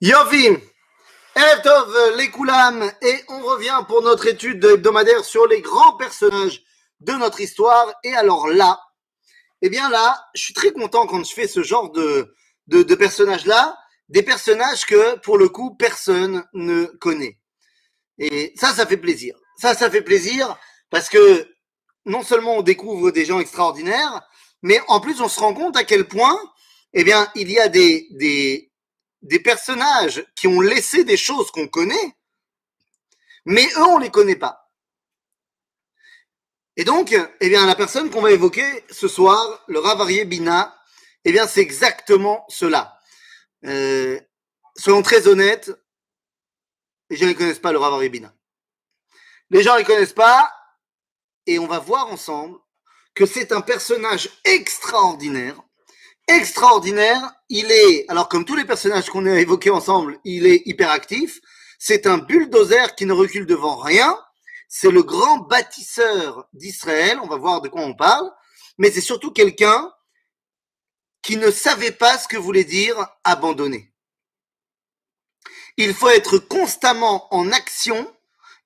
Yovi, Erev les Koulam, et on revient pour notre étude hebdomadaire sur les grands personnages de notre histoire. Et alors là, eh bien là, je suis très content quand je fais ce genre de, de, de personnages-là, des personnages que, pour le coup, personne ne connaît. Et ça, ça fait plaisir. Ça, ça fait plaisir parce que non seulement on découvre des gens extraordinaires, mais en plus on se rend compte à quel point, eh bien, il y a des, des, des personnages qui ont laissé des choses qu'on connaît, mais eux, on les connaît pas. Et donc, eh bien, la personne qu'on va évoquer ce soir, le Ravarié Bina, eh bien, c'est exactement cela. Euh, soyons très honnêtes, les gens ne connaissent pas le Ravarié Bina. Les gens ne connaissent pas, et on va voir ensemble que c'est un personnage extraordinaire extraordinaire. Il est, alors comme tous les personnages qu'on a évoqués ensemble, il est hyperactif. C'est un bulldozer qui ne recule devant rien. C'est le grand bâtisseur d'Israël. On va voir de quoi on parle. Mais c'est surtout quelqu'un qui ne savait pas ce que voulait dire abandonner. Il faut être constamment en action.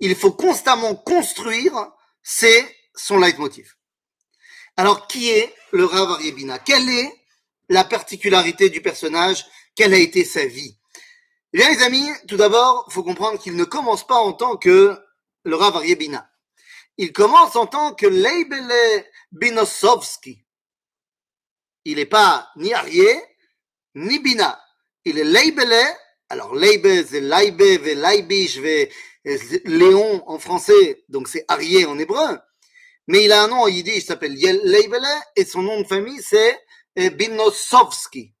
Il faut constamment construire. C'est son leitmotiv. Alors, qui est le Rav Ariebina Quel est la particularité du personnage, quelle a été sa vie. Eh bien, les amis, tout d'abord, il faut comprendre qu'il ne commence pas en tant que le Rav Bina. Il commence en tant que Leibele Binosovski. Il n'est pas ni Arié, ni Bina. Il est Leibele. Alors, Leibe, c'est Leibe, ve Leibish, ve Léon en français, donc c'est Arié en hébreu. Mais il a un nom en yiddish, il s'appelle Leibele, et son nom de famille, c'est Binosovski.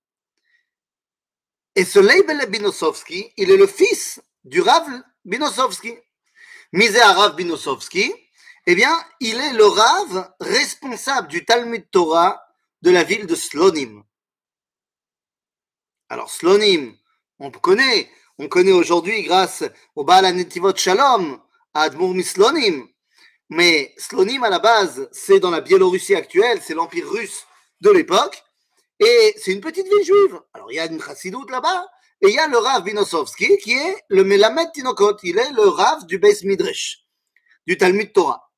Et ce label Binosovski, il est le fils du Rav Binosovski. Misé à Rav Binosovski, eh bien, il est le Rav responsable du Talmud Torah de la ville de Slonim. Alors, Slonim, on connaît, on connaît aujourd'hui grâce au Baal Netivot Shalom, à Admour Mislonim. Mais Slonim, à la base, c'est dans la Biélorussie actuelle, c'est l'Empire russe de l'époque. Et c'est une petite ville juive. Alors, il y a une chassidoute là-bas. Et il y a le Rav Binosovski, qui est le Melamed Tinokot. Il est le Rav du Beis Midrash, du Talmud Torah.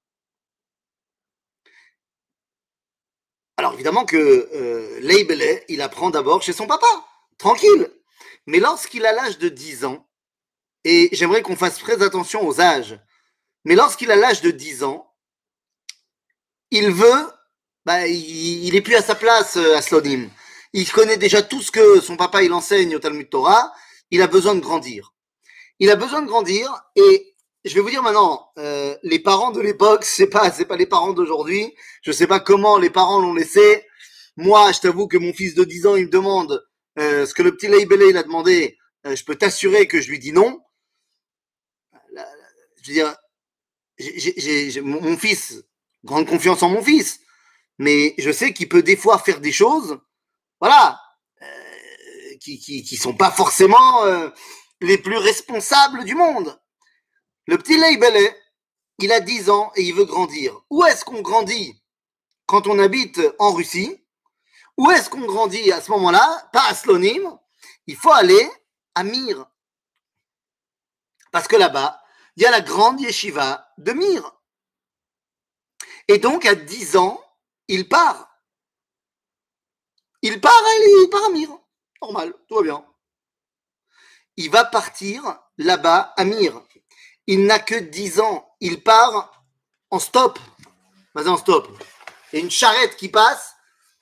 Alors, évidemment que euh, il apprend d'abord chez son papa, tranquille. Mais lorsqu'il a l'âge de 10 ans, et j'aimerais qu'on fasse très attention aux âges, mais lorsqu'il a l'âge de 10 ans, il veut bah, il, il est plus à sa place euh, à Slonim. Il connaît déjà tout ce que son papa il enseigne au Talmud Torah. Il a besoin de grandir. Il a besoin de grandir et je vais vous dire maintenant, euh, les parents de l'époque, c'est pas c'est pas les parents d'aujourd'hui. Je sais pas comment les parents l'ont laissé. Moi, je t'avoue que mon fils de 10 ans, il me demande euh, ce que le petit Leibele il a demandé. Euh, je peux t'assurer que je lui dis non? Je veux dire, j'ai mon fils, grande confiance en mon fils mais je sais qu'il peut des fois faire des choses, voilà, euh, qui, qui, sont pas forcément euh, les plus responsables du monde. Le petit Leibele, il a 10 ans et il veut grandir. Où est-ce qu'on grandit quand on habite en Russie? Où est-ce qu'on grandit à ce moment-là? Pas à Slonim. Il faut aller à Mir. Parce que là-bas, il y a la grande yeshiva de Mir. Et donc, à 10 ans, il part. Il part, il part à Mir. Normal, tout va bien. Il va partir là-bas à Mir. Il n'a que 10 ans. Il part en stop. Vas-y, en stop. Il y a une charrette qui passe.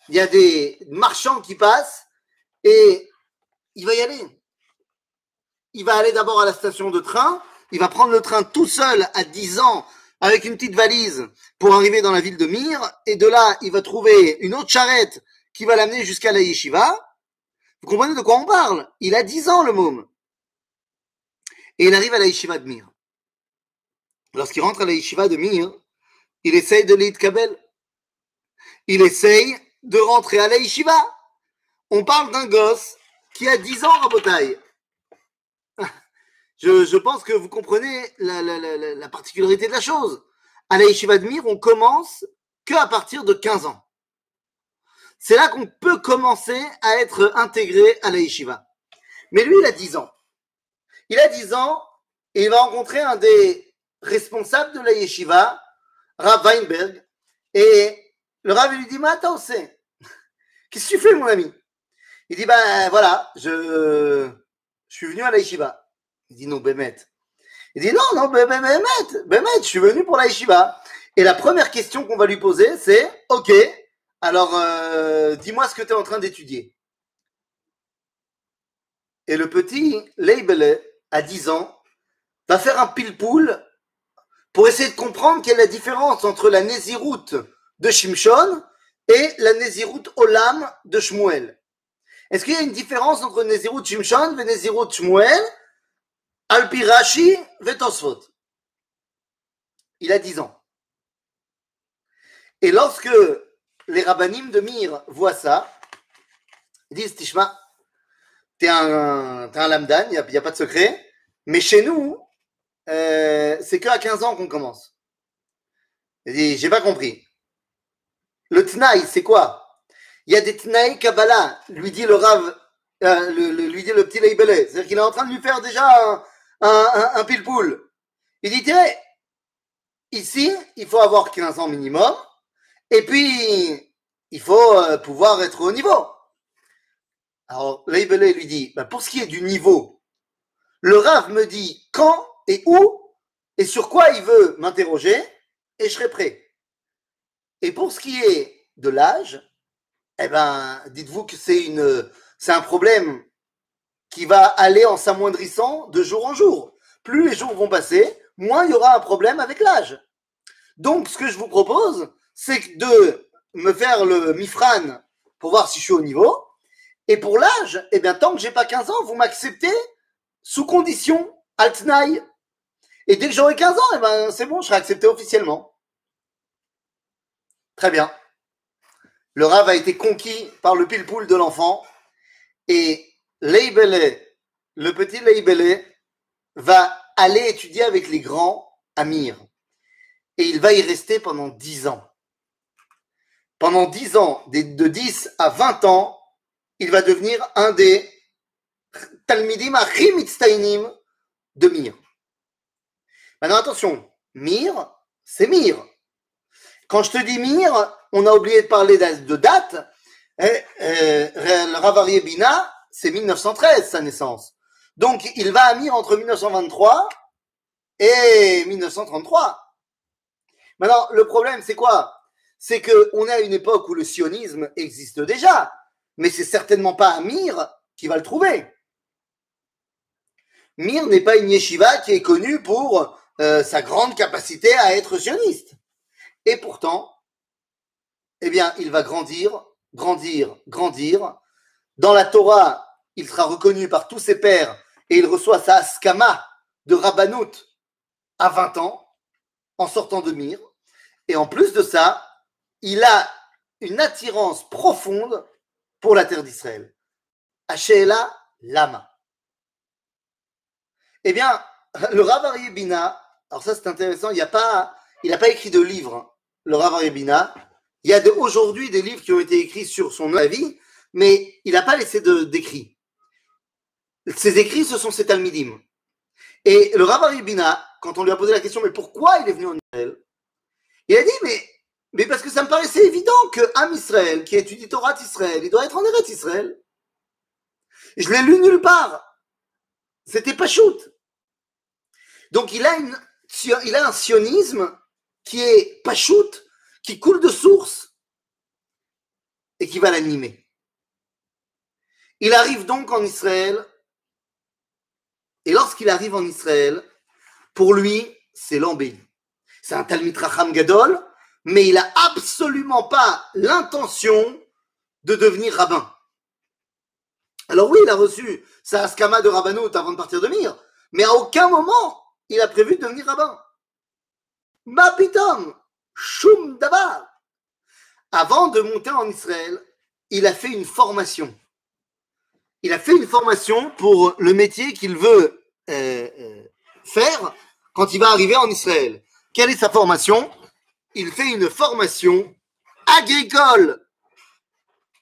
Il y a des marchands qui passent. Et il va y aller. Il va aller d'abord à la station de train. Il va prendre le train tout seul à 10 ans avec une petite valise pour arriver dans la ville de Mir, et de là, il va trouver une autre charrette qui va l'amener jusqu'à la yeshiva. Vous comprenez de quoi on parle? Il a 10 ans, le môme. Et il arrive à la yeshiva de Mir. Lorsqu'il rentre à la yeshiva de Mir, il essaye de l'île Kabel. Il essaye de rentrer à la yeshiva. On parle d'un gosse qui a 10 ans, Rabotaille. Je, pense que vous comprenez la, particularité de la chose. À la Yeshiva de Mir, on commence que à partir de 15 ans. C'est là qu'on peut commencer à être intégré à la Yeshiva. Mais lui, il a 10 ans. Il a 10 ans et il va rencontrer un des responsables de la yeshiva, Rav Weinberg, et le Rav lui dit, mais attends, c'est, qu'est-ce que tu fais, mon ami? Il dit, ben voilà, je, je suis venu à la yeshiva. Il dit, non, Bémet. Il dit, non, non, Bémet, Bémet, je suis venu pour la yeshiva. Et la première question qu'on va lui poser, c'est, ok, alors euh, dis-moi ce que tu es en train d'étudier. Et le petit Leibele, à 10 ans, va faire un pile-poule pour essayer de comprendre quelle est la différence entre la Néziroute de Shimshon et la Néziroute Olam de Shmuel. Est-ce qu'il y a une différence entre Néziroute Shimshon et Néziroute Shmuel? Alpi Rashi Vetosfot. Il a 10 ans. Et lorsque les rabbinim de Mir voient ça, ils disent Tishma, t'es un, un lamdan, il n'y a, pas de secret, mais chez nous, euh, c'est qu'à 15 ans qu'on commence. Il dit J'ai pas compris. Le tnaï, c'est quoi? Il y a des tnaï Kabbalah, lui dit le Rav, euh, lui dit le petit Leibele. C'est-à-dire qu'il est en train de lui faire déjà un, pile-poule. Il dit Tiens, ici, il faut avoir 15 ans minimum. Et puis, il faut euh, pouvoir être au niveau. Alors, Leibele lui dit, bah, pour ce qui est du niveau, le Rav me dit quand et où et sur quoi il veut m'interroger et je serai prêt. Et pour ce qui est de l'âge, eh ben, dites-vous que c'est un problème qui va aller en s'amoindrissant de jour en jour. Plus les jours vont passer, moins il y aura un problème avec l'âge. Donc, ce que je vous propose, c'est de me faire le mifran pour voir si je suis au niveau. Et pour l'âge, eh bien, tant que j'ai pas 15 ans, vous m'acceptez sous condition altnaï. Et dès que j'aurai 15 ans, eh ben, c'est bon, je serai accepté officiellement. Très bien. Le rave a été conquis par le pile-poule de l'enfant. Et Le petit Leibele, va aller étudier avec les grands Amir. Et il va y rester pendant 10 ans pendant 10 ans, de 10 à 20 ans, il va devenir un des Talmidim Achimitztainim de Mir. Maintenant, attention, Mir, c'est Mir. Quand je te dis Mir, on a oublié de parler de date. Eh, eh, Ravarié Bina, c'est 1913, sa naissance. Donc, il va à Mir entre 1923 et 1933. Maintenant, le problème, c'est quoi? C'est qu'on est à une époque où le sionisme existe déjà, mais c'est certainement pas Amir qui va le trouver. Mir n'est pas une yeshiva qui est connue pour euh, sa grande capacité à être sioniste. Et pourtant, eh bien, il va grandir, grandir, grandir. Dans la Torah, il sera reconnu par tous ses pairs et il reçoit sa askama de Rabbanout à 20 ans en sortant de Mir. Et en plus de ça, il a une attirance profonde pour la terre d'Israël. Hachéla Lama. Eh bien, le Rav Bina, alors ça c'est intéressant, il n'a pas, écrit de livre, hein, le Rav Bina. Il y a aujourd'hui des livres qui ont été écrits sur son avis, mais il n'a pas laissé d'écrits. Ses écrits, ce sont ses Talmidim. Et le Rav Bina, quand on lui a posé la question, mais pourquoi il est venu en Israël? Il a dit, mais parce que ça me paraissait évident que Am Israël, qui étudie Torah d'Israël, il doit être en Eretz Israël. Je l'ai lu nulle part. C'était pas. Donc il a, une, il a un sionisme qui est pas qui coule de source et qui va l'animer. Il arrive donc en Israël et lorsqu'il arrive en Israël, pour lui, c'est l'embellie. C'est un Talmid Racham Gadol, mais il n'a absolument pas l'intention de devenir rabbin. Alors oui, il a reçu sa askama de rabbanout avant de partir de Mir, mais à aucun moment il a prévu de devenir rabbin. Ma pitom, shum. Avant de monter en Israël, il a fait une formation. Il a fait une formation pour le métier qu'il veut euh, euh, faire quand il va arriver en Israël. Quelle est sa formation? Il fait une formation agricole.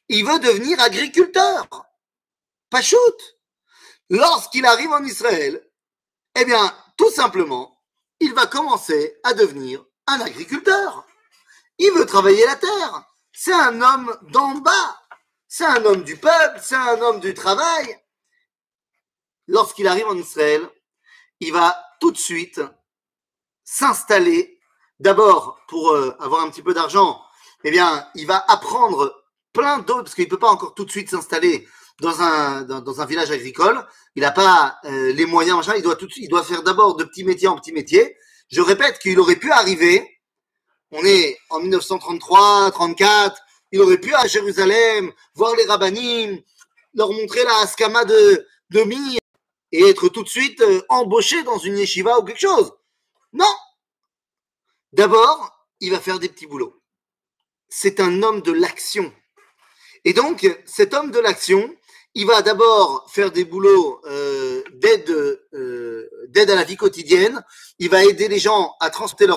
Il veut devenir agriculteur. Pas shoot. Lorsqu'il arrive en Israël, Eh bien, tout simplement, il va commencer à devenir un agriculteur. Il veut travailler la terre. C'est un homme d'en bas. C'est un homme du peuple, c'est un homme du travail. Lorsqu'il arrive en Israël, il va tout de suite s'installer. D'abord, pour euh, avoir un petit peu d'argent, eh bien, il va apprendre plein d'autres, parce qu'il ne peut pas encore tout de suite s'installer dans un, dans, un village agricole. Il n'a pas euh, les moyens, machin. Il doit, tout, il doit faire d'abord de petits métiers en petits métiers. Je répète qu'il aurait pu arriver, on est en 1933, 34, il aurait pu à Jérusalem, voir les rabbinim, leur montrer la Haskama de, de et être tout de suite euh, embauché dans une yeshiva ou quelque chose. Non D'abord, il va faire des petits boulots. C'est un homme de l'action. Et donc, cet homme de l'action, il va d'abord faire des boulots euh, d'aide euh, d'aide à la vie quotidienne. Il va aider les gens à transporter leurs